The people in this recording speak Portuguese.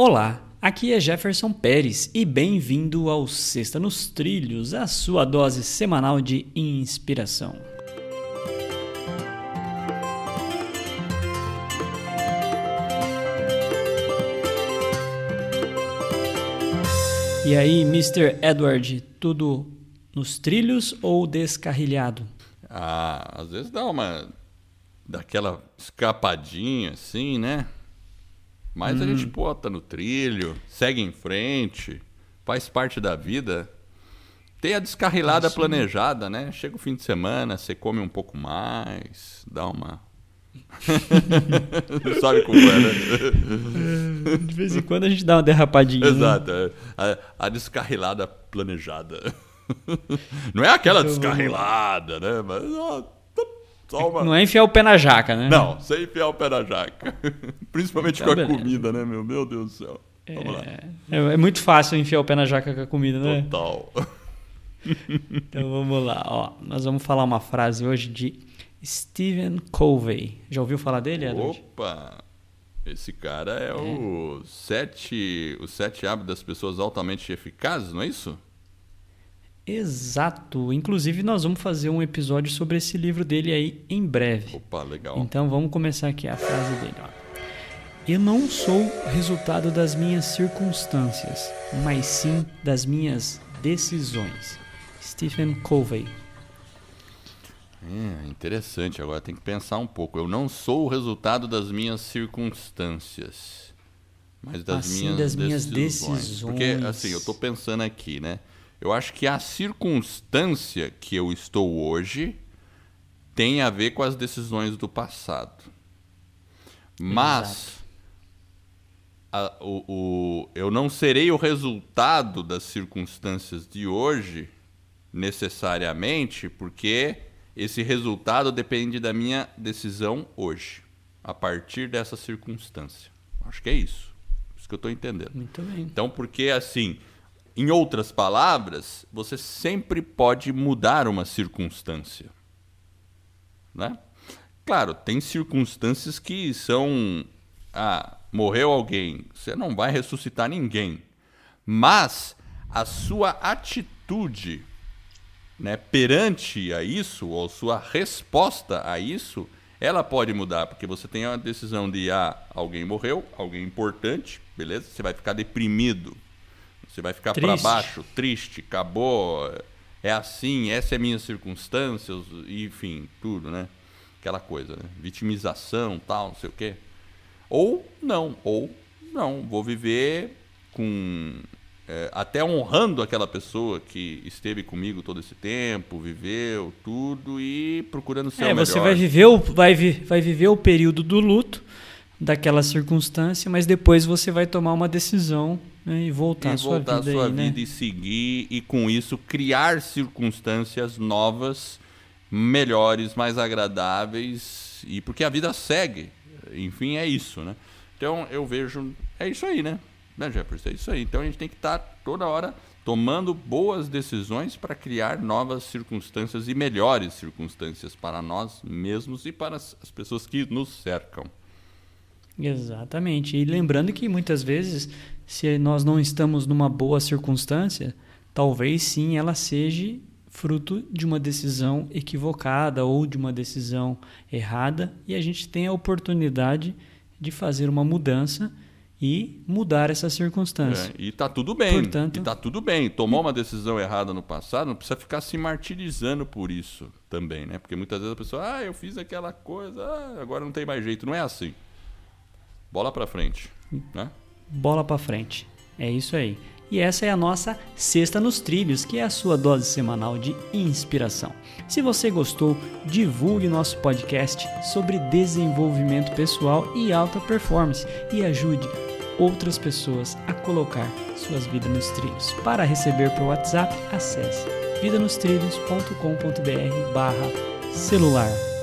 Olá, aqui é Jefferson Pérez e bem-vindo ao Sexta nos Trilhos, a sua dose semanal de inspiração. E aí, Mr. Edward, tudo nos trilhos ou descarrilhado? Ah, às vezes dá uma. daquela escapadinha assim, né? Mas hum. a gente bota no trilho, segue em frente, faz parte da vida. Tem a descarrilada planejada, né? Chega o fim de semana, você come um pouco mais, dá uma. Sabe como é, né? De vez em quando a gente dá uma derrapadinha. Né? Exato. Né? A, a, descarrilada planejada. Não é aquela descarrilada, né? Mas ó, uma... Não é enfiar o pé na jaca, né? Não, sem enfiar o pé na jaca. Principalmente então, com a beleza. comida, né, meu? Meu Deus do céu. Vamos é... lá. É, é muito fácil enfiar o pé na jaca com a comida, né? Total. então vamos lá, ó. Nós vamos falar uma frase hoje de Stephen Covey. Já ouviu falar dele, Edward? Opa! Esse cara é, é. o sete, os sete hábitos das pessoas altamente eficazes, não é isso? Exato. Inclusive, nós vamos fazer um episódio sobre esse livro dele aí em breve. Opa, legal. Então, vamos começar aqui a frase dele. Ó. Eu não sou resultado das minhas circunstâncias, mas sim das minhas decisões. Stephen Covey. É, interessante. Agora tem que pensar um pouco. Eu não sou o resultado das minhas circunstâncias, mas das, assim, minhas, das minhas decisões. decisões. Porque, assim, eu estou pensando aqui, né? Eu acho que a circunstância que eu estou hoje tem a ver com as decisões do passado. Mas a, o, o, eu não serei o resultado das circunstâncias de hoje necessariamente, porque esse resultado depende da minha decisão hoje, a partir dessa circunstância. Acho que é isso. Isso que eu estou entendendo. Muito bem. Então, porque assim, em outras palavras, você sempre pode mudar uma circunstância. Né? Claro, tem circunstâncias que são. Ah, morreu alguém, você não vai ressuscitar ninguém. Mas a sua atitude né, perante a isso, ou sua resposta a isso, ela pode mudar, porque você tem a decisão de ah, alguém morreu, alguém importante, beleza? Você vai ficar deprimido você vai ficar para baixo, triste, acabou, é assim, essa é a minha circunstância, enfim, tudo, né? Aquela coisa, né? Vitimização, tal, não sei o quê. Ou não, ou não, vou viver com é, até honrando aquela pessoa que esteve comigo todo esse tempo, viveu tudo e procurando ser é, o melhor. Você vai viver o, vai, vai viver o período do luto daquela circunstância, mas depois você vai tomar uma decisão né, e voltar, e a sua voltar vida, a sua aí, né? vida né? e seguir e com isso criar circunstâncias novas, melhores, mais agradáveis e porque a vida segue. Enfim, é isso, né? Então eu vejo é isso aí, né? Né, Jefferson? É isso aí. Então a gente tem que estar tá toda hora tomando boas decisões para criar novas circunstâncias e melhores circunstâncias para nós mesmos e para as pessoas que nos cercam. Exatamente. E lembrando que muitas vezes, se nós não estamos numa boa circunstância, talvez sim ela seja fruto de uma decisão equivocada ou de uma decisão errada e a gente tem a oportunidade de fazer uma mudança e mudar essa circunstância. É, e tá tudo bem. Portanto, e tá tudo bem. Tomou uma decisão errada no passado, não precisa ficar se martirizando por isso também, né? Porque muitas vezes a pessoa, ah, eu fiz aquela coisa, ah, agora não tem mais jeito. Não é assim. Bola para frente, né? Bola para frente. É isso aí. E essa é a nossa Sexta nos Trilhos, que é a sua dose semanal de inspiração. Se você gostou, divulgue nosso podcast sobre desenvolvimento pessoal e alta performance e ajude outras pessoas a colocar suas vidas nos trilhos. Para receber por WhatsApp, acesse vidanostrilhos.com.br barra celular.